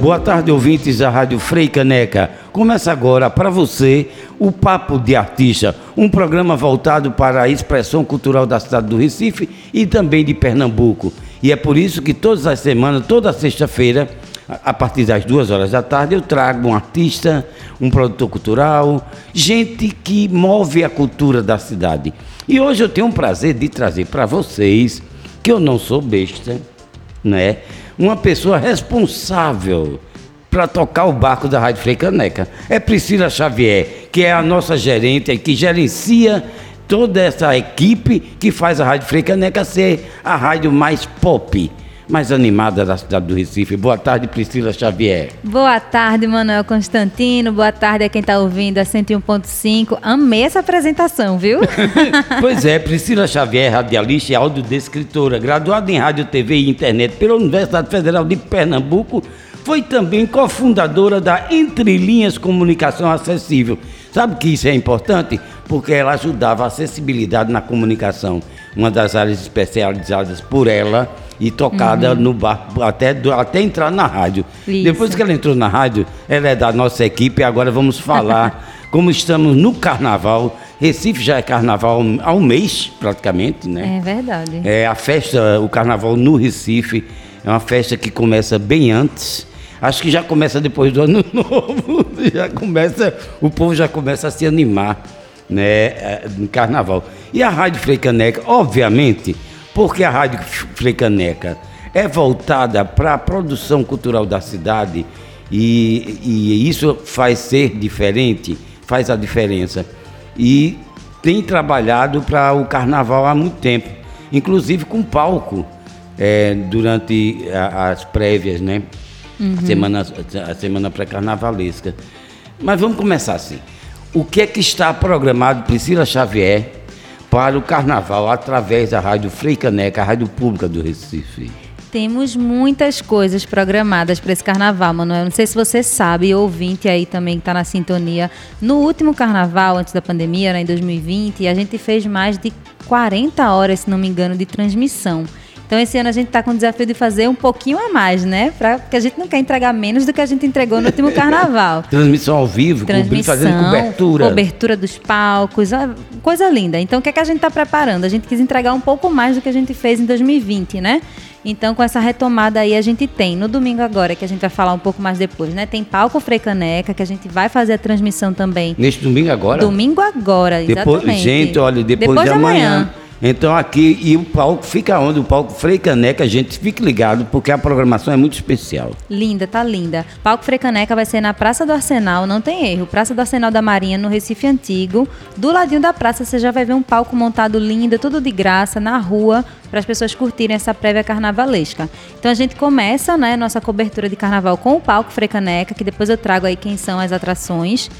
Boa tarde, ouvintes da Rádio Frei Caneca. Começa agora para você o Papo de Artista, um programa voltado para a expressão cultural da cidade do Recife e também de Pernambuco. E é por isso que todas as semanas, toda sexta-feira, a partir das duas horas da tarde, eu trago um artista, um produtor cultural, gente que move a cultura da cidade. E hoje eu tenho o prazer de trazer para vocês, que eu não sou besta, né? Uma pessoa responsável para tocar o barco da Rádio Frei Caneca. É Priscila Xavier, que é a nossa gerente, que gerencia toda essa equipe que faz a Rádio Frei Caneca ser a rádio mais pop mais animada da cidade do Recife. Boa tarde, Priscila Xavier. Boa tarde, Manuel Constantino. Boa tarde a quem está ouvindo a 101.5. Amei essa apresentação, viu? pois é, Priscila Xavier, radialista e audiodescritora, graduada em rádio, TV e internet pela Universidade Federal de Pernambuco, foi também cofundadora da Entre Linhas Comunicação Acessível. Sabe que isso é importante? Porque ela ajudava a acessibilidade na comunicação, uma das áreas especializadas por ela e tocada uhum. no bar até, até entrar na rádio. Isso. Depois que ela entrou na rádio, ela é da nossa equipe e agora vamos falar como estamos no carnaval. Recife já é carnaval há um mês, praticamente, né? É verdade. É a festa, o carnaval no Recife, é uma festa que começa bem antes. Acho que já começa depois do ano novo. Já começa, o povo já começa a se animar, né, é, no carnaval. E a Rádio Freicaneca, obviamente, porque a Rádio Frecaneca é voltada para a produção cultural da cidade e, e, isso faz ser diferente, faz a diferença. E tem trabalhado para o carnaval há muito tempo, inclusive com palco é, durante a, as prévias, né? Uhum. A semana, a semana pré-carnavalesca. Mas vamos começar assim. O que é que está programado, Priscila Xavier, para o carnaval através da Rádio Freicaneca, a rádio pública do Recife. Temos muitas coisas programadas para esse carnaval, Manuel. Não sei se você sabe, ouvinte aí também que está na sintonia. No último carnaval, antes da pandemia, né, em 2020, a gente fez mais de 40 horas, se não me engano, de transmissão. Então, esse ano a gente está com o desafio de fazer um pouquinho a mais, né? Pra, porque a gente não quer entregar menos do que a gente entregou no último carnaval. Transmissão ao vivo, Transmissão, fazendo cobertura. Cobertura dos palcos, coisa linda. Então, o que, é que a gente está preparando? A gente quis entregar um pouco mais do que a gente fez em 2020, né? Então, com essa retomada aí, a gente tem no domingo agora, que a gente vai falar um pouco mais depois, né? Tem palco Frecaneca, que a gente vai fazer a transmissão também. Neste domingo agora? Domingo agora, exatamente. Depois, gente, olha, depois, depois de, amanhã. amanhã então aqui, e o palco fica onde? O palco Frei Caneca, gente, fique ligado, porque a programação é muito especial. Linda, tá linda. Palco Frei Caneca vai ser na Praça do Arsenal, não tem erro. Praça do Arsenal da Marinha, no Recife Antigo. Do ladinho da praça você já vai ver um palco montado lindo, tudo de graça, na rua, para as pessoas curtirem essa prévia carnavalesca. Então a gente começa, né, nossa cobertura de carnaval com o palco Frei Caneca, que depois eu trago aí quem são as atrações.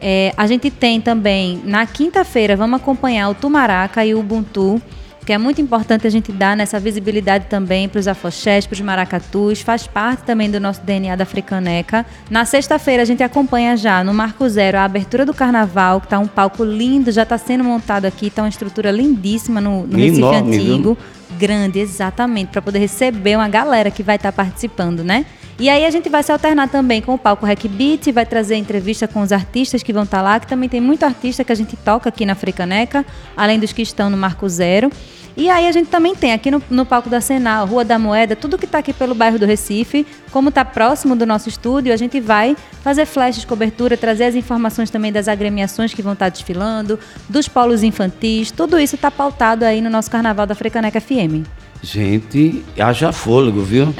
É, a gente tem também, na quinta-feira, vamos acompanhar o Tumaraca e o Ubuntu, que é muito importante a gente dar nessa visibilidade também para os afoxés, para os maracatus, faz parte também do nosso DNA da Africaneca. Na sexta-feira a gente acompanha já no Marco Zero a abertura do carnaval, que está um palco lindo, já está sendo montado aqui, está uma estrutura lindíssima no, no Recife Antigo. Viu? Grande, exatamente, para poder receber uma galera que vai estar tá participando, né? E aí a gente vai se alternar também com o palco Rec Beat, vai trazer entrevista com os artistas que vão estar tá lá, que também tem muito artista que a gente toca aqui na Fricaneca, além dos que estão no Marco Zero. E aí a gente também tem aqui no, no palco da Senal, Rua da Moeda, tudo que está aqui pelo bairro do Recife, como está próximo do nosso estúdio, a gente vai fazer flashes, cobertura, trazer as informações também das agremiações que vão estar tá desfilando, dos polos infantis, tudo isso está pautado aí no nosso Carnaval da Frecaneca FM. Gente, haja fôlego, viu?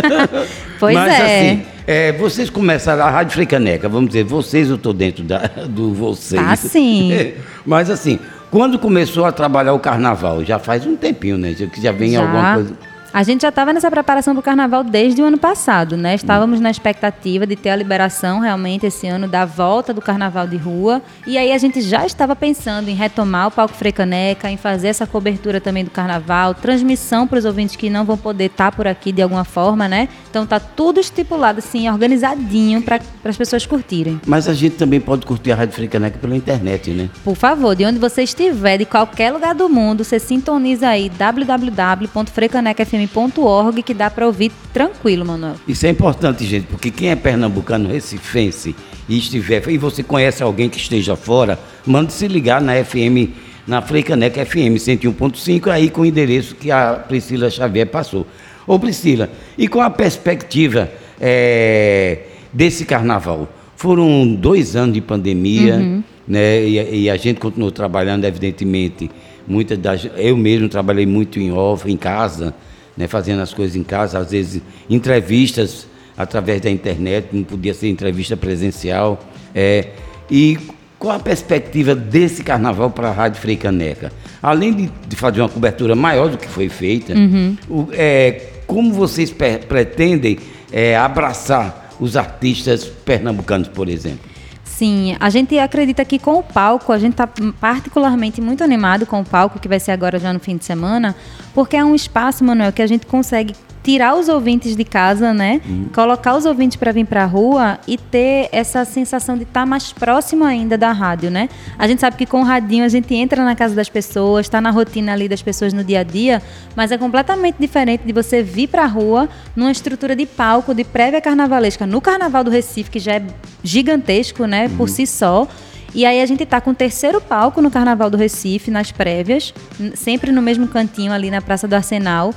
pois Mas, é. assim, é, vocês começaram a Rádio Frecaneca, vamos dizer, vocês, eu estou dentro da, do vocês. Ah, sim. Mas assim, quando começou a trabalhar o carnaval? Já faz um tempinho, né? Que já vem já. alguma coisa. A gente já estava nessa preparação para o carnaval desde o ano passado, né? Estávamos na expectativa de ter a liberação realmente esse ano da volta do carnaval de rua. E aí a gente já estava pensando em retomar o palco Frecaneca, em fazer essa cobertura também do carnaval, transmissão para os ouvintes que não vão poder estar tá por aqui de alguma forma, né? Então tá tudo estipulado assim, organizadinho para as pessoas curtirem. Mas a gente também pode curtir a Rádio Frecaneca pela internet, né? Por favor, de onde você estiver, de qualquer lugar do mundo, você sintoniza aí www.frecanecafm fm.org que dá para ouvir tranquilo, Manuel. Isso é importante, gente, porque quem é pernambucano, recifense e estiver, e você conhece alguém que esteja fora, mande se ligar na FM, na Freicaneca FM 101.5, aí com o endereço que a Priscila Xavier passou. Ô Priscila, e com a perspectiva é, desse carnaval? Foram dois anos de pandemia, uhum. né? E, e, a gente continuou trabalhando, evidentemente. Muitas das, eu mesmo trabalhei muito em off, em casa, né? fazendo as coisas em casa, às vezes entrevistas através da internet, não podia ser entrevista presencial. É, e qual a perspectiva desse carnaval para a Rádio Freicaneca? Além de, de, fazer uma cobertura maior do que foi feita, uhum. o, é, como vocês pretendem é, abraçar os artistas pernambucanos, por exemplo? Sim, a gente acredita que com o palco, a gente está particularmente muito animado com o palco, que vai ser agora já no fim de semana, porque é um espaço, Manuel, que a gente consegue tirar os ouvintes de casa, né? Uhum. Colocar os ouvintes para vir para a rua e ter essa sensação de estar tá mais próximo ainda da rádio, né? A gente sabe que com o radinho a gente entra na casa das pessoas, está na rotina ali das pessoas no dia a dia, mas é completamente diferente de você vir para a rua numa estrutura de palco de prévia carnavalesca no Carnaval do Recife, que já é gigantesco, né, uhum. por si só. E aí a gente está com o terceiro palco no Carnaval do Recife, nas prévias, sempre no mesmo cantinho ali na Praça do Arsenal.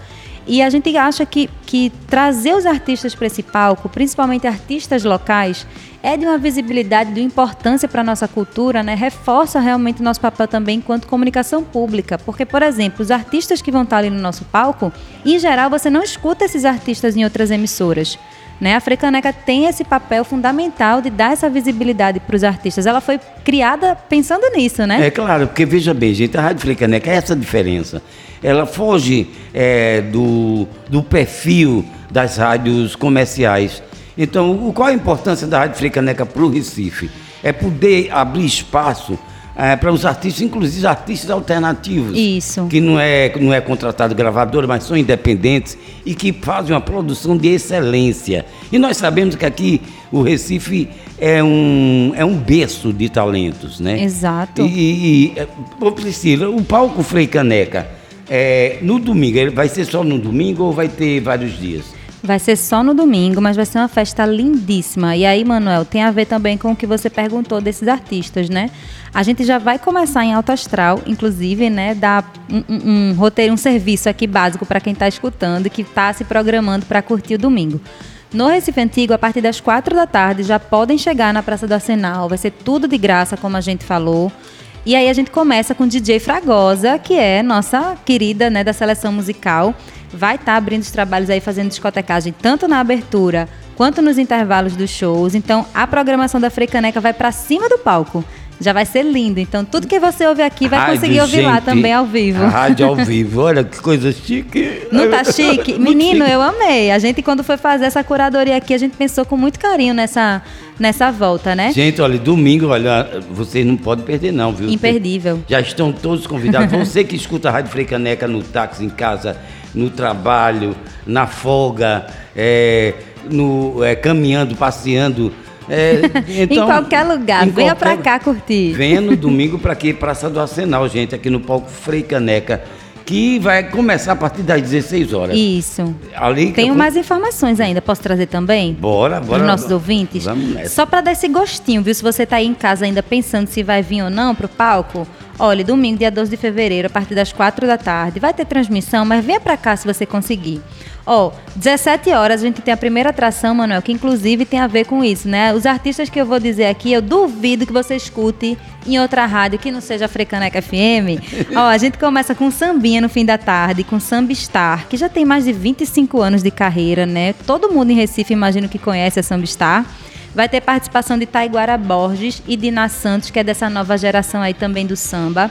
E a gente acha que, que trazer os artistas para esse palco, principalmente artistas locais, é de uma visibilidade, de uma importância para a nossa cultura, né? reforça realmente o nosso papel também enquanto comunicação pública. Porque, por exemplo, os artistas que vão estar ali no nosso palco, em geral, você não escuta esses artistas em outras emissoras. Né? A Frecaneca tem esse papel fundamental de dar essa visibilidade para os artistas. Ela foi criada pensando nisso, né? É claro, porque veja bem, gente, a Rádio Frecaneca é essa diferença ela foge é, do, do perfil das rádios comerciais. Então, qual a importância da Rádio Frecaneca para o Recife? É poder abrir espaço é, para os artistas, inclusive artistas alternativos. Isso. Que não é, não é contratado gravadora, mas são independentes e que fazem uma produção de excelência. E nós sabemos que aqui o Recife é um, é um berço de talentos, né? Exato. E, e, e Priscila, o palco Frei Caneca é, no domingo, ele vai ser só no domingo ou vai ter vários dias? Vai ser só no domingo, mas vai ser uma festa lindíssima. E aí, Manuel, tem a ver também com o que você perguntou desses artistas, né? A gente já vai começar em alto astral, inclusive, né? Dar um, um, um roteiro, um serviço aqui básico para quem está escutando e que está se programando para curtir o domingo. No Recife Antigo, a partir das quatro da tarde, já podem chegar na Praça do Arsenal. Vai ser tudo de graça, como a gente falou. E aí a gente começa com DJ Fragosa, que é nossa querida né, da seleção musical. Vai estar tá abrindo os trabalhos aí, fazendo discotecagem, tanto na abertura quanto nos intervalos dos shows. Então, a programação da Freicaneca vai para cima do palco. Já vai ser lindo. Então, tudo que você ouve aqui vai rádio, conseguir ouvir gente, lá também ao vivo. Rádio ao vivo, olha que coisa chique. Não tá chique? Menino, eu amei. A gente, quando foi fazer essa curadoria aqui, a gente pensou com muito carinho nessa, nessa volta, né? Gente, olha, domingo, olha, vocês não podem perder, não, viu? Imperdível. Já estão todos convidados. você que escuta a Rádio Freicaneca no táxi, em casa, no trabalho, na folga, é, no, é, caminhando, passeando é, então, em qualquer lugar, em venha para cá curtir. Venha no domingo para aqui, Praça do Arsenal, gente, aqui no palco Frei Caneca que vai começar a partir das 16 horas. Isso. Ali Tenho eu... mais informações ainda, posso trazer também? Bora, bora. Para os nossos ouvintes? Vamos nessa. Só para dar esse gostinho, viu? Se você está aí em casa ainda pensando se vai vir ou não para o palco, olha, domingo, dia 12 de fevereiro, a partir das 4 da tarde, vai ter transmissão, mas venha para cá se você conseguir. Ó, oh, 17 horas a gente tem a primeira atração, Manuel, que inclusive tem a ver com isso, né? Os artistas que eu vou dizer aqui, eu duvido que você escute em outra rádio que não seja a Frecaneca FM. Ó, oh, a gente começa com Sambinha no fim da tarde, com Sambistar, que já tem mais de 25 anos de carreira, né? Todo mundo em Recife imagino que conhece a Sambistar. Vai ter participação de Taiguara Borges e Dina Santos, que é dessa nova geração aí também do samba.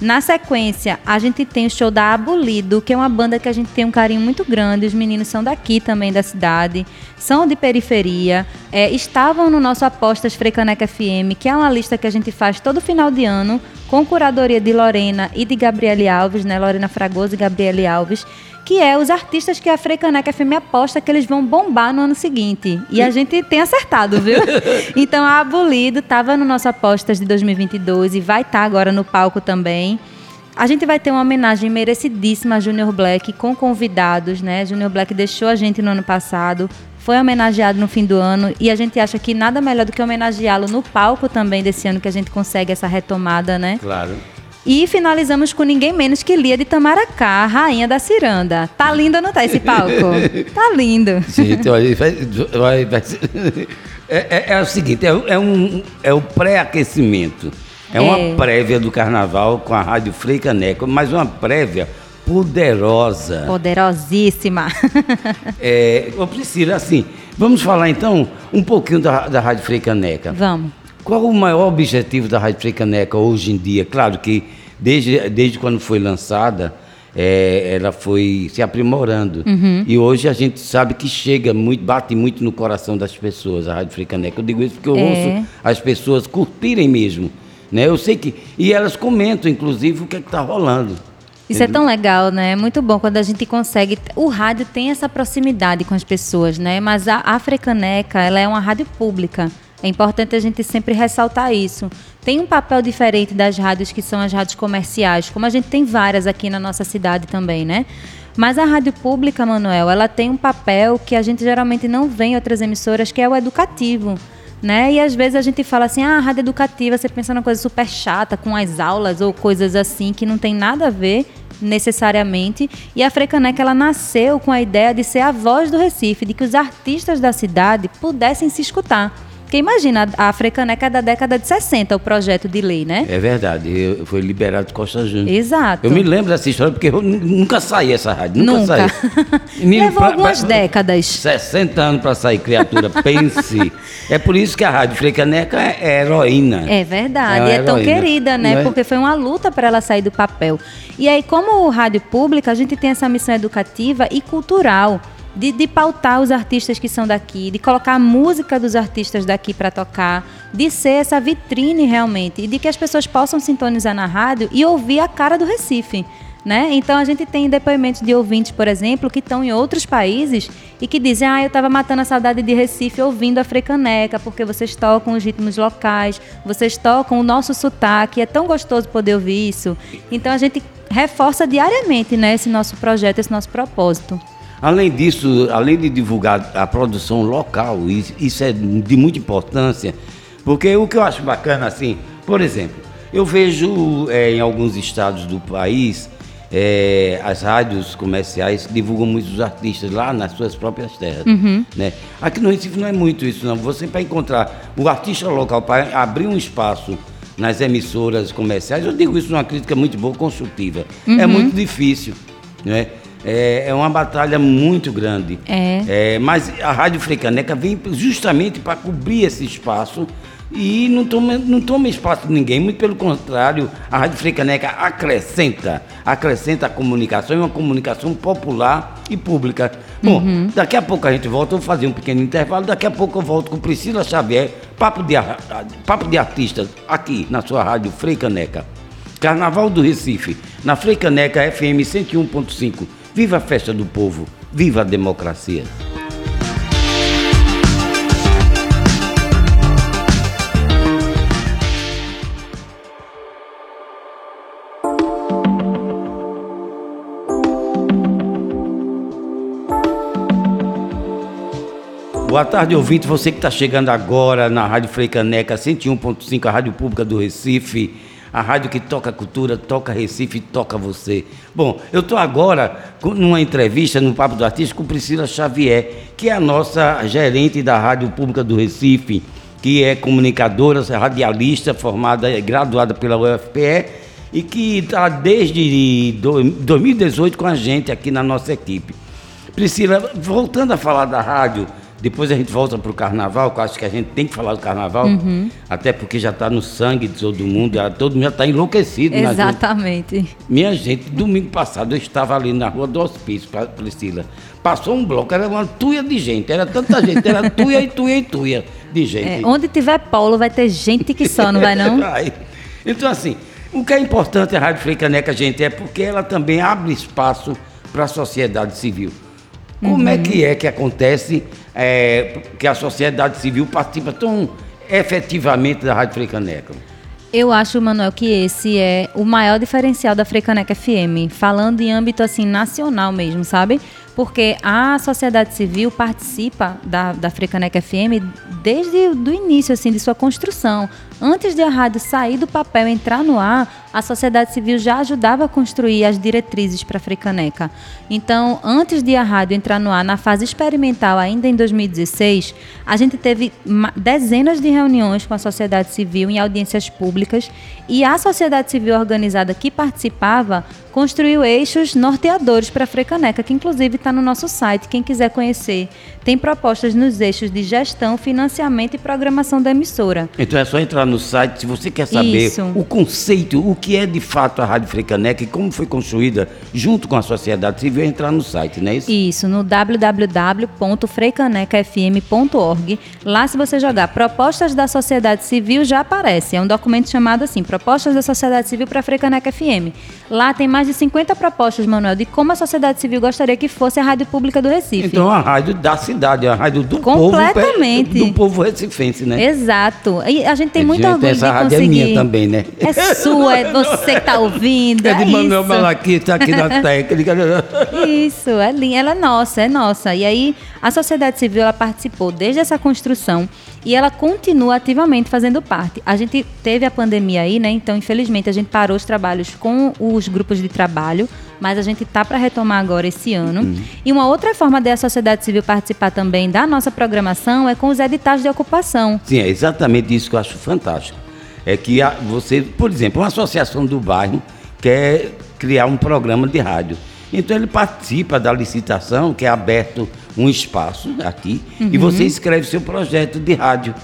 Na sequência, a gente tem o show da Abolido, que é uma banda que a gente tem um carinho muito grande. Os meninos são daqui também da cidade, são de periferia, é, estavam no nosso Apostas Frecaneca FM, que é uma lista que a gente faz todo final de ano, com curadoria de Lorena e de Gabriele Alves, né? Lorena Fragoso e Gabriele Alves que é os artistas que a Freicaneca FM aposta que eles vão bombar no ano seguinte. E a gente tem acertado, viu? então a Abolido estava no nosso apostas de 2022 e vai estar tá agora no palco também. A gente vai ter uma homenagem merecidíssima a Junior Black com convidados, né? Junior Black deixou a gente no ano passado, foi homenageado no fim do ano e a gente acha que nada melhor do que homenageá-lo no palco também desse ano que a gente consegue essa retomada, né? Claro. E finalizamos com ninguém menos que Lia de Tamaracá, rainha da ciranda. Tá lindo ou não tá esse palco? tá lindo. Sim, então, vai, vai, vai, é, é, é, o seguinte, é, é um, é o pré-aquecimento. É uma é. prévia do carnaval com a Rádio Frei Caneca, mas uma prévia poderosa. Poderosíssima. é, ô Priscila, assim, vamos falar então um pouquinho da, da Rádio Frei Caneca. Vamos. Qual o maior objetivo da Rádio Frei Caneca hoje em dia? Claro que desde, desde quando foi lançada, é, ela foi se aprimorando. Uhum. E hoje a gente sabe que chega muito, bate muito no coração das pessoas, a Rádio Frei Caneca. Eu digo isso porque eu é. ouço as pessoas curtirem mesmo né? Eu sei que. E elas comentam, inclusive, o que é está rolando. Isso é tão legal, né? É muito bom quando a gente consegue. O rádio tem essa proximidade com as pessoas, né? Mas a Africaneca, ela é uma rádio pública. É importante a gente sempre ressaltar isso. Tem um papel diferente das rádios que são as rádios comerciais, como a gente tem várias aqui na nossa cidade também, né? Mas a rádio pública, Manuel, ela tem um papel que a gente geralmente não vê em outras emissoras, que é o educativo né? E às vezes a gente fala assim, ah, rádio educativa, você pensa numa coisa super chata, com as aulas ou coisas assim que não tem nada a ver necessariamente. E a Frecaneca ela nasceu com a ideia de ser a voz do Recife, de que os artistas da cidade pudessem se escutar. Porque imagina, a Frecaneca é da década de 60, o projeto de lei, né? É verdade, foi liberado de Costa Júnior. Exato. Eu me lembro dessa história porque eu nunca saí essa rádio, nunca, nunca. saí. Levou pra, algumas pra, décadas. 60 anos para sair, criatura, pense. é por isso que a Rádio Frecaneca é, é heroína. É verdade, é, é tão querida, né? É? Porque foi uma luta para ela sair do papel. E aí, como rádio pública, a gente tem essa missão educativa e cultural de, de pautar os artistas que são daqui, de colocar a música dos artistas daqui para tocar, de ser essa vitrine realmente e de que as pessoas possam sintonizar na rádio e ouvir a cara do Recife. Né? Então a gente tem depoimentos de ouvintes, por exemplo, que estão em outros países e que dizem: Ah, eu estava matando a saudade de Recife ouvindo a Frecaneca, porque vocês tocam os ritmos locais, vocês tocam o nosso sotaque, é tão gostoso poder ouvir isso. Então a gente reforça diariamente né, esse nosso projeto, esse nosso propósito. Além disso, além de divulgar a produção local, isso é de muita importância, porque o que eu acho bacana, assim, por exemplo, eu vejo é, em alguns estados do país é, as rádios comerciais divulgam muitos artistas lá nas suas próprias terras. Uhum. Né? Aqui no Recife não é muito isso, não. Você para encontrar o artista local, para abrir um espaço nas emissoras comerciais, eu digo isso numa crítica muito boa, construtiva. É uhum. É muito difícil. Né? É, é uma batalha muito grande. É. é mas a Rádio Frecaneca vem justamente para cobrir esse espaço e não toma, não toma espaço de ninguém, muito pelo contrário, a Rádio Frecaneca acrescenta, acrescenta a comunicação, é uma comunicação popular e pública. Bom, uhum. daqui a pouco a gente volta, eu vou fazer um pequeno intervalo, daqui a pouco eu volto com Priscila Xavier, papo de, papo de artistas, aqui na sua Rádio Freicaneca. Carnaval do Recife, na Freicaneca FM 101.5. Viva a festa do povo, viva a democracia. Boa tarde, ouvinte. Você que está chegando agora na Rádio Freicaneca 101.5, a Rádio Pública do Recife a rádio que toca cultura, toca Recife, toca você. Bom, eu estou agora numa entrevista no Papo do Artista com Priscila Xavier, que é a nossa gerente da Rádio Pública do Recife, que é comunicadora, radialista, formada, graduada pela UFPE e que está desde 2018 com a gente aqui na nossa equipe. Priscila, voltando a falar da rádio, depois a gente volta para o carnaval, que eu acho que a gente tem que falar do carnaval, uhum. até porque já está no sangue de todo mundo, já, todo mundo já está enlouquecido. Exatamente. Minha gente, domingo passado eu estava ali na rua do hospício, Priscila. Passou um bloco, era uma tuia de gente, era tanta gente, era tuia e tuia e tuia de gente. É, onde tiver polo vai ter gente que só, não vai não? vai. Então assim, o que é importante a Rádio Caneca, gente, é porque ela também abre espaço para a sociedade civil. Como uhum. é que é que acontece é, que a sociedade civil participa tão efetivamente da Rádio Frecaneca? Eu acho, Manuel, que esse é o maior diferencial da Frecaneca FM, falando em âmbito assim nacional mesmo, sabe? Porque a sociedade civil participa da, da Frecaneca FM desde o início assim de sua construção. Antes de a rádio sair do papel e entrar no ar, a sociedade civil já ajudava a construir as diretrizes para a Frecaneca. Então, antes de a rádio entrar no ar, na fase experimental, ainda em 2016, a gente teve dezenas de reuniões com a sociedade civil em audiências públicas e a sociedade civil organizada que participava construiu eixos norteadores para a Frecaneca, que inclusive está no nosso site. Quem quiser conhecer, tem propostas nos eixos de gestão, financiamento e programação da emissora. Então é só entrar no site se você quer saber Isso. o conceito, o que é de fato a Rádio Frecaneca e como foi construída junto com a sociedade civil, entrar no site, não é isso? Isso, no www.freicanecafm.org. Lá, se você jogar propostas da sociedade civil, já aparece. É um documento chamado assim, Propostas da Sociedade Civil para a Frecaneca FM. Lá tem mais de 50 propostas, Manuel, de como a sociedade civil gostaria que fosse a rádio pública do Recife. Então, a rádio da cidade, a rádio do Completamente. povo. Do povo recifense, né? Exato. E a gente tem muito gente, orgulho essa de rádio conseguir. é minha também, né? É sua, é você que está ouvindo. É de é Manuel Malaquita aqui na técnica. Isso, é linda. Ela é nossa, é nossa. E aí, a sociedade civil, ela participou desde essa construção e ela continua ativamente fazendo parte. A gente teve a pandemia aí, né? Então, infelizmente, a gente parou os trabalhos com os grupos de trabalho, mas a gente tá para retomar agora esse ano. Uhum. E uma outra forma da sociedade civil participar também da nossa programação é com os editais de ocupação. Sim, é exatamente isso que eu acho fantástico. É que você, por exemplo, uma associação do bairro quer criar um programa de rádio. Então ele participa da licitação, que é aberto um espaço aqui, uhum. e você escreve seu projeto de rádio.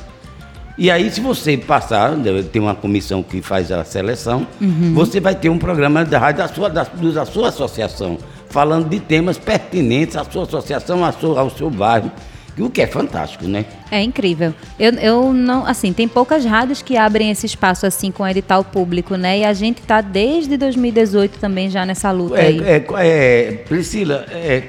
E aí, se você passar, tem uma comissão que faz a seleção, uhum. você vai ter um programa de rádio da sua, da, da sua associação, falando de temas pertinentes à sua associação, ao seu, ao seu bairro. O que é fantástico, né? É incrível. Eu, eu não, assim, tem poucas rádios que abrem esse espaço assim com edital público, né? E a gente está desde 2018 também já nessa luta é, aí. É, é, Priscila, é,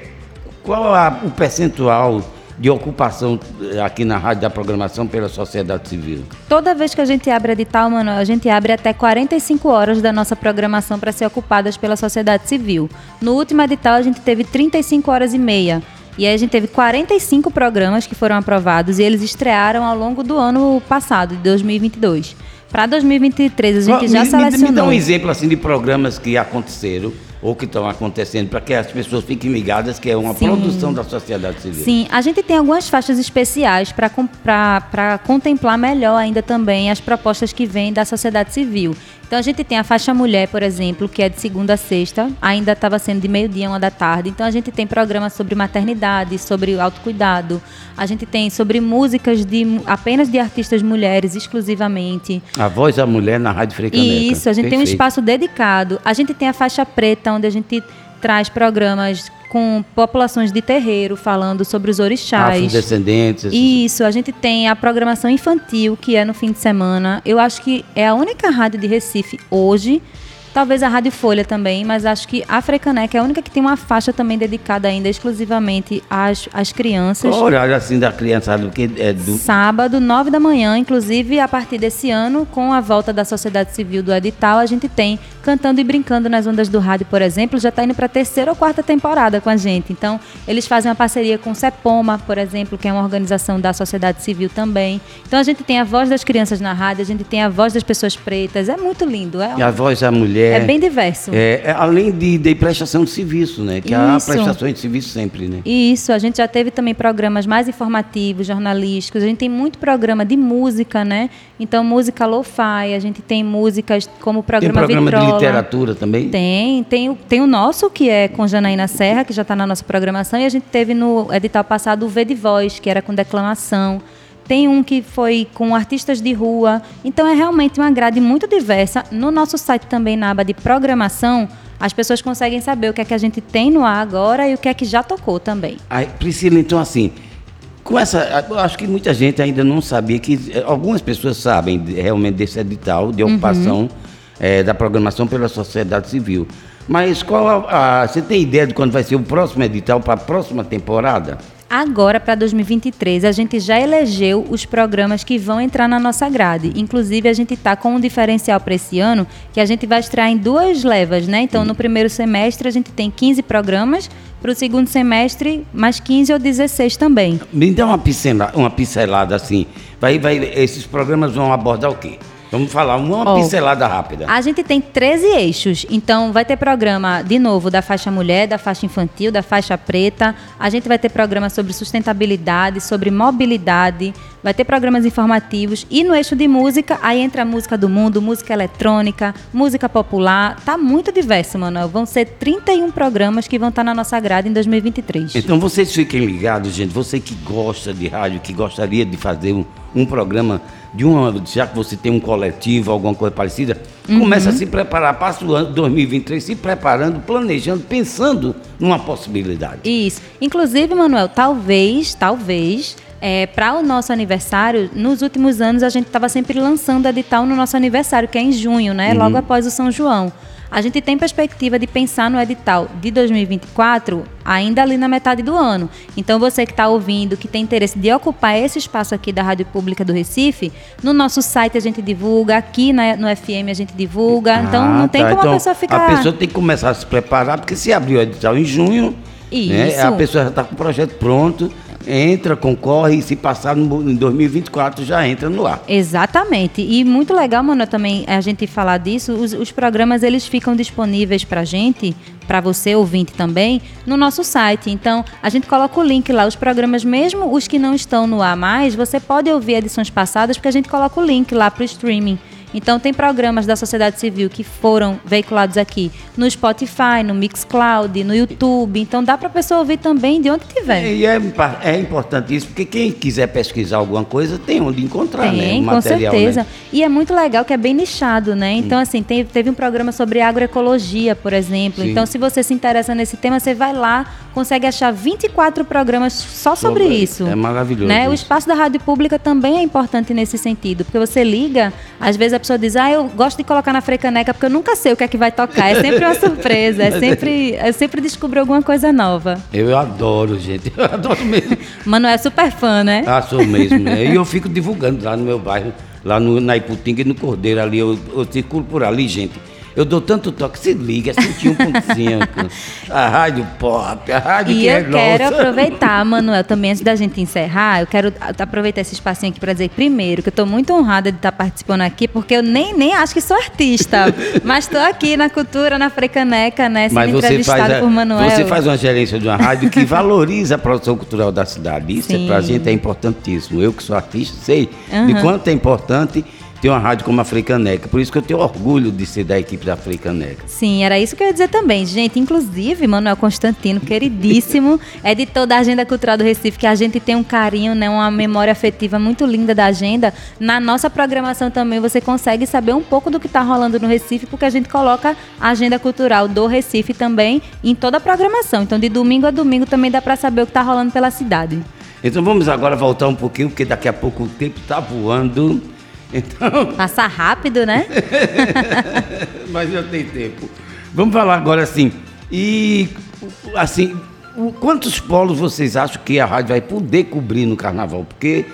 qual a, o percentual de ocupação aqui na rádio da programação pela sociedade civil? Toda vez que a gente abre edital, mano, a gente abre até 45 horas da nossa programação para ser ocupadas pela sociedade civil. No último edital a gente teve 35 horas e meia. E aí a gente teve 45 programas que foram aprovados e eles estrearam ao longo do ano passado, de 2022. Para 2023 a gente já me, selecionou. Me, me dá um exemplo assim de programas que aconteceram ou que estão acontecendo, para que as pessoas fiquem ligadas que é uma Sim. produção da sociedade civil. Sim, a gente tem algumas faixas especiais para contemplar melhor ainda também as propostas que vêm da sociedade civil. Então a gente tem a faixa mulher, por exemplo, que é de segunda a sexta, ainda estava sendo de meio-dia, uma da tarde. Então a gente tem programas sobre maternidade, sobre autocuidado. A gente tem sobre músicas de apenas de artistas mulheres exclusivamente. A voz da mulher na Rádio Frecaneca. Isso, a gente Perfeito. tem um espaço dedicado. A gente tem a faixa preta, onde a gente traz programas com populações de terreiro falando sobre os orixás. Afrodescendentes. Isso, a gente tem a programação infantil, que é no fim de semana. Eu acho que é a única rádio de Recife hoje Talvez a Rádio Folha também, mas acho que a Frecanec é a única que tem uma faixa também dedicada ainda exclusivamente às, às crianças. Qual horário assim da criançada? Que é do... Sábado, nove da manhã, inclusive a partir desse ano, com a volta da sociedade civil do edital, a gente tem Cantando e Brincando nas Ondas do Rádio, por exemplo, já está indo para a terceira ou quarta temporada com a gente. Então, eles fazem uma parceria com o CEPOMA, por exemplo, que é uma organização da sociedade civil também. Então, a gente tem a voz das crianças na rádio, a gente tem a voz das pessoas pretas. É muito lindo. É um... E a voz da mulher é, é bem diverso. É, é, além de, de prestação de serviço, né? Que Isso. há prestações de serviço sempre, né? Isso, a gente já teve também programas mais informativos, jornalísticos. A gente tem muito programa de música, né? Então, música lo-fi, a gente tem músicas como o programa Tem programa Vitrola. de literatura também? Tem, tem, tem o nosso, que é com Janaína Serra, que já está na nossa programação, e a gente teve no edital passado o V de Voz, que era com declamação. Tem um que foi com artistas de rua. Então é realmente uma grade muito diversa. No nosso site também, na aba de programação, as pessoas conseguem saber o que é que a gente tem no ar agora e o que é que já tocou também. Aí, Priscila, então assim, com essa, acho que muita gente ainda não sabia que eh, algumas pessoas sabem realmente desse edital de ocupação uhum. é, da programação pela sociedade civil. Mas qual a, a, você tem ideia de quando vai ser o próximo edital para a próxima temporada? Agora, para 2023, a gente já elegeu os programas que vão entrar na nossa grade. Inclusive, a gente está com um diferencial para esse ano, que a gente vai estrear em duas levas, né? Então, no primeiro semestre, a gente tem 15 programas, para o segundo semestre, mais 15 ou 16 também. Me dá uma pincelada, uma pincelada assim. Vai, vai, esses programas vão abordar o quê? Vamos falar uma oh, pincelada rápida. A gente tem 13 eixos, então vai ter programa, de novo, da faixa mulher, da faixa infantil, da faixa preta. A gente vai ter programa sobre sustentabilidade, sobre mobilidade, vai ter programas informativos. E no eixo de música, aí entra a música do mundo, música eletrônica, música popular. Tá muito diverso, Manuel. Vão ser 31 programas que vão estar na nossa grade em 2023. Então vocês fiquem ligados, gente. Você que gosta de rádio, que gostaria de fazer um, um programa de uma, já que você tem um coletivo, alguma coisa parecida, uhum. começa a se preparar, passa o ano 2023 se preparando, planejando, pensando numa possibilidade. Isso. Inclusive, Manuel, talvez, talvez, é, para o nosso aniversário, nos últimos anos a gente estava sempre lançando edital no nosso aniversário, que é em junho, né? Uhum. Logo após o São João. A gente tem perspectiva de pensar no edital de 2024 ainda ali na metade do ano. Então, você que está ouvindo, que tem interesse de ocupar esse espaço aqui da Rádio Pública do Recife, no nosso site a gente divulga, aqui na, no FM a gente divulga. Então, ah, não tem tá. como então, a pessoa ficar. A pessoa tem que começar a se preparar, porque se abrir o edital em junho, né, a pessoa já está com o projeto pronto entra, concorre e se passar no, em 2024 já entra no ar. Exatamente. E muito legal, mano, também a gente falar disso. Os, os programas eles ficam disponíveis para gente, para você ouvinte também, no nosso site. Então a gente coloca o link lá. Os programas, mesmo os que não estão no ar mais, você pode ouvir edições passadas porque a gente coloca o link lá para o streaming. Então tem programas da sociedade civil que foram veiculados aqui no Spotify, no Mixcloud, no YouTube. Então dá para a pessoa ouvir também de onde tiver. E é, é, importante isso, porque quem quiser pesquisar alguma coisa tem onde encontrar, tem, né? Com material, certeza. Né? E é muito legal que é bem nichado, né? Então, assim, tem, teve um programa sobre agroecologia, por exemplo. Sim. Então, se você se interessa nesse tema, você vai lá, consegue achar 24 programas só sobre, sobre isso. É maravilhoso. Né? O espaço da rádio pública também é importante nesse sentido, porque você liga, às vezes a pessoa diz, ah, eu gosto de colocar na frecaneca porque eu nunca sei o que é que vai tocar. É sempre uma surpresa, é sempre, é sempre descobrir alguma coisa nova. Eu adoro, gente. Eu adoro mesmo. Mano, é super fã, né? Ah, sou mesmo. Né? E eu fico divulgando lá no meu bairro, lá no, na Iputinga e no Cordeiro ali. Eu, eu circulo por ali, gente. Eu dou tanto toque, se liga, 101.5. a rádio pop, a rádio e que é nossa. E eu quero aproveitar, Manuel, também antes da gente encerrar, eu quero aproveitar esse espacinho aqui para dizer, primeiro, que eu estou muito honrada de estar participando aqui, porque eu nem, nem acho que sou artista, mas estou aqui na cultura, na Frecaneca, né, sendo mas você entrevistada faz, por Manuel. Você faz uma gerência de uma rádio que valoriza a produção cultural da cidade. Isso é, para a gente é importantíssimo. Eu que sou artista, sei uhum. de quanto é importante tem uma rádio como a Freicaneca. Por isso que eu tenho orgulho de ser da equipe da Freicaneca. Sim, era isso que eu ia dizer também. Gente, inclusive, Manuel Constantino, queridíssimo, editor da Agenda Cultural do Recife, que a gente tem um carinho, né, uma memória afetiva muito linda da agenda. Na nossa programação também você consegue saber um pouco do que está rolando no Recife, porque a gente coloca a Agenda Cultural do Recife também em toda a programação. Então, de domingo a domingo também dá para saber o que está rolando pela cidade. Então vamos agora voltar um pouquinho, porque daqui a pouco o tempo está voando. Então... Passa rápido, né? Mas eu tenho tempo. Vamos falar agora assim. E assim, quantos polos vocês acham que a rádio vai poder cobrir no carnaval? Porque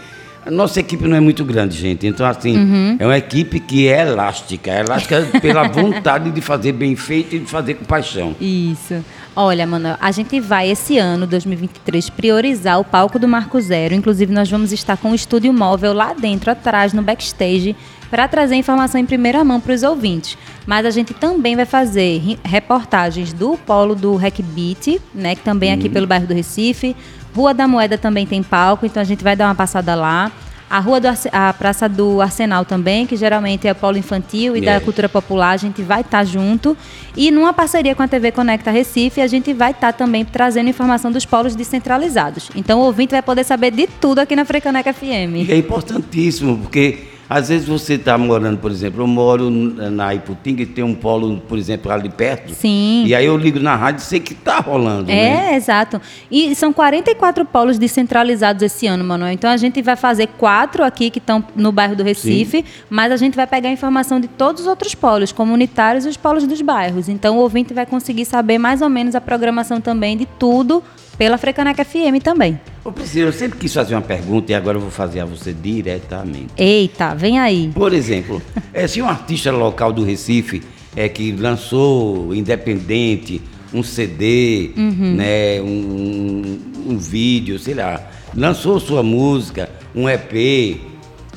a nossa equipe não é muito grande, gente. Então, assim, uhum. é uma equipe que é elástica. É elástica pela vontade de fazer bem feito e de fazer com paixão. Isso. Olha, Manuel, a gente vai esse ano, 2023, priorizar o palco do Marco Zero. Inclusive, nós vamos estar com o estúdio móvel lá dentro, atrás, no backstage, para trazer informação em primeira mão para os ouvintes. Mas a gente também vai fazer reportagens do polo do Beat, né, que também é aqui uhum. pelo bairro do Recife. Rua da Moeda também tem palco, então a gente vai dar uma passada lá. A rua do a Praça do Arsenal também, que geralmente é o polo infantil e da cultura popular, a gente vai estar tá junto. E numa parceria com a TV Conecta Recife, a gente vai estar tá também trazendo informação dos polos descentralizados. Então o ouvinte vai poder saber de tudo aqui na Frecaneca FM. E é importantíssimo, porque às vezes você está morando, por exemplo, eu moro na Iputinga e tem um polo, por exemplo, ali perto. Sim. E aí eu ligo na rádio e sei que está rolando. É, né? exato. E são 44 polos descentralizados esse ano, Manuel. Então a gente vai fazer quatro aqui que estão no bairro do Recife, Sim. mas a gente vai pegar informação de todos os outros polos, comunitários e os polos dos bairros. Então o ouvinte vai conseguir saber mais ou menos a programação também de tudo pela Frecaneca FM também. Ô Priscila, eu sempre quis fazer uma pergunta e agora eu vou fazer a você diretamente. Eita, vem aí. Por exemplo, é, se um artista local do Recife é que lançou independente um CD, uhum. né, um, um, vídeo, sei lá, lançou sua música, um EP,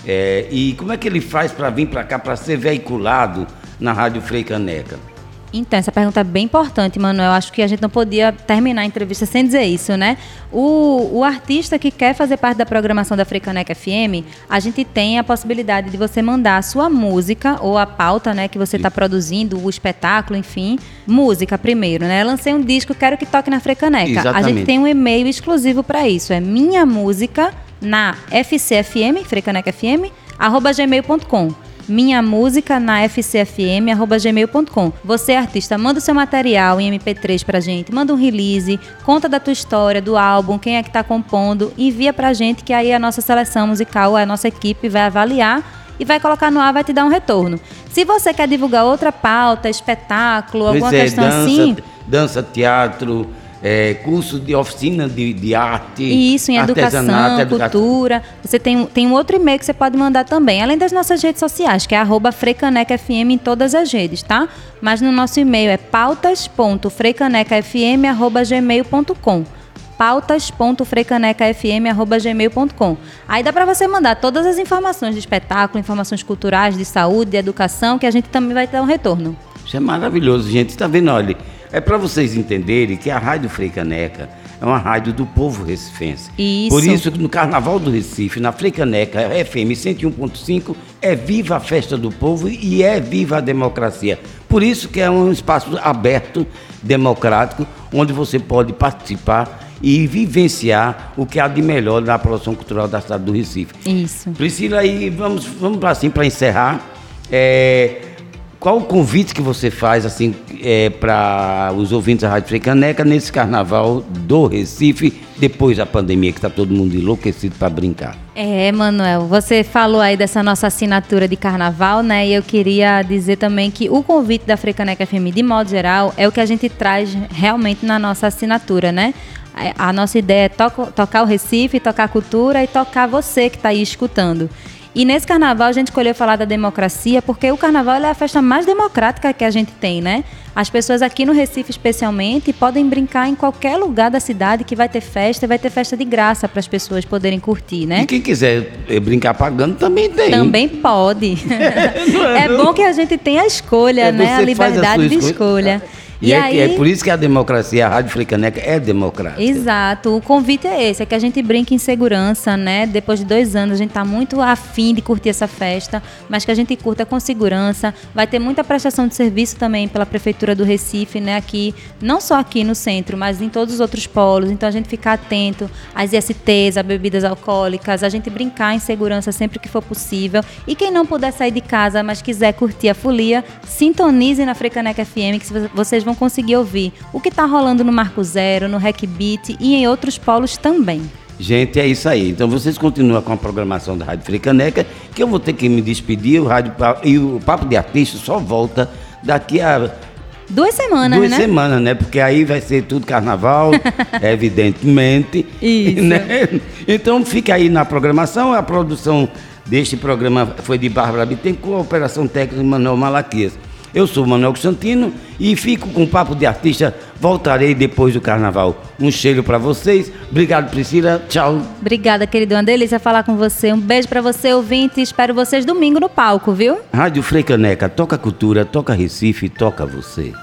é, e como é que ele faz para vir para cá para ser veiculado na Rádio Frei Caneca? Então, essa pergunta é bem importante, Manuel. Acho que a gente não podia terminar a entrevista sem dizer isso, né? O, o artista que quer fazer parte da programação da Frecanec FM, a gente tem a possibilidade de você mandar a sua música ou a pauta, né, que você está produzindo, o espetáculo, enfim. Música primeiro, né? Lancei um disco, quero que toque na. Exatamente. A gente tem um e-mail exclusivo para isso. É minha música na FCFM, Frecaneca FM, arroba gmail.com minha música na fcfm@gmail.com. Você artista, manda o seu material em MP3 pra gente, manda um release, conta da tua história, do álbum, quem é que tá compondo, envia pra gente que aí a nossa seleção musical, a nossa equipe vai avaliar e vai colocar no ar, vai te dar um retorno. Se você quer divulgar outra pauta, espetáculo, alguma é, questão dança, assim, dança, teatro, é, curso de oficina de, de arte. Isso, em educação, cultura. Você tem, tem um outro e-mail que você pode mandar também, além das nossas redes sociais, que é arroba frecanecafm em todas as redes, tá? Mas no nosso e-mail é pautas.frecanecafm.gmail.com pautas.frecanecafm.gmail.com Aí dá para você mandar todas as informações de espetáculo, informações culturais, de saúde, de educação, que a gente também vai ter um retorno. Isso é maravilhoso, gente. Está vendo? Olha, é para vocês entenderem que a Rádio Freicaneca é uma rádio do povo recifense. Isso. Por isso que no Carnaval do Recife, na Freicaneca FM 101.5, é viva a festa do povo e é viva a democracia. Por isso que é um espaço aberto, democrático, onde você pode participar e vivenciar o que há de melhor na produção cultural da cidade do Recife. Isso. Priscila, aí vamos, vamos assim para encerrar. É, qual o convite que você faz assim é, para os ouvintes da Rádio Frecaneca nesse carnaval do Recife, depois da pandemia, que está todo mundo enlouquecido para brincar? É, Manuel, você falou aí dessa nossa assinatura de carnaval, né? E eu queria dizer também que o convite da Frecaneca FM, de modo geral, é o que a gente traz realmente na nossa assinatura, né? A nossa ideia é to tocar o Recife, tocar a cultura e tocar você que está aí escutando. E nesse carnaval a gente escolheu falar da democracia porque o carnaval é a festa mais democrática que a gente tem, né? As pessoas aqui no Recife, especialmente, podem brincar em qualquer lugar da cidade que vai ter festa e vai ter festa de graça para as pessoas poderem curtir, né? E quem quiser eh, brincar pagando também tem. Também pode. É, é, é bom que a gente tenha a escolha, é, né? A liberdade a de escolha. escolha. E, e é, aí... é, por isso que a democracia, a Rádio Fricaneca é democrática. Exato. O convite é esse, é que a gente brinque em segurança, né? Depois de dois anos, a gente está muito afim de curtir essa festa, mas que a gente curta com segurança. Vai ter muita prestação de serviço também pela Prefeitura do Recife, né? Aqui, não só aqui no centro, mas em todos os outros polos. Então a gente ficar atento às ISTs, a bebidas alcoólicas, a gente brincar em segurança sempre que for possível. E quem não puder sair de casa, mas quiser curtir a folia, sintonize na Frecaneca FM, que vocês vão conseguir ouvir o que está rolando no Marco Zero, no Rec Beat e em outros polos também. Gente, é isso aí. Então vocês continuam com a programação da Rádio Fricaneca, que eu vou ter que me despedir. O rádio e o Papo de Artista só volta daqui a Duas semanas, Duas né? Duas semanas, né? Porque aí vai ser tudo carnaval, evidentemente. Isso. Né? Então fica aí na programação. A produção deste programa foi de Bárbara Bittencourt, a operação técnica de Manuel Malaquias. Eu sou Manuel Constantino e fico com o Papo de Artista. Voltarei depois do carnaval. Um cheiro para vocês. Obrigado, Priscila. Tchau. Obrigada, querido. Uma delícia falar com você. Um beijo para você, ouvinte. Espero vocês domingo no palco, viu? Rádio Freicaneca. Toca cultura, toca Recife, toca você.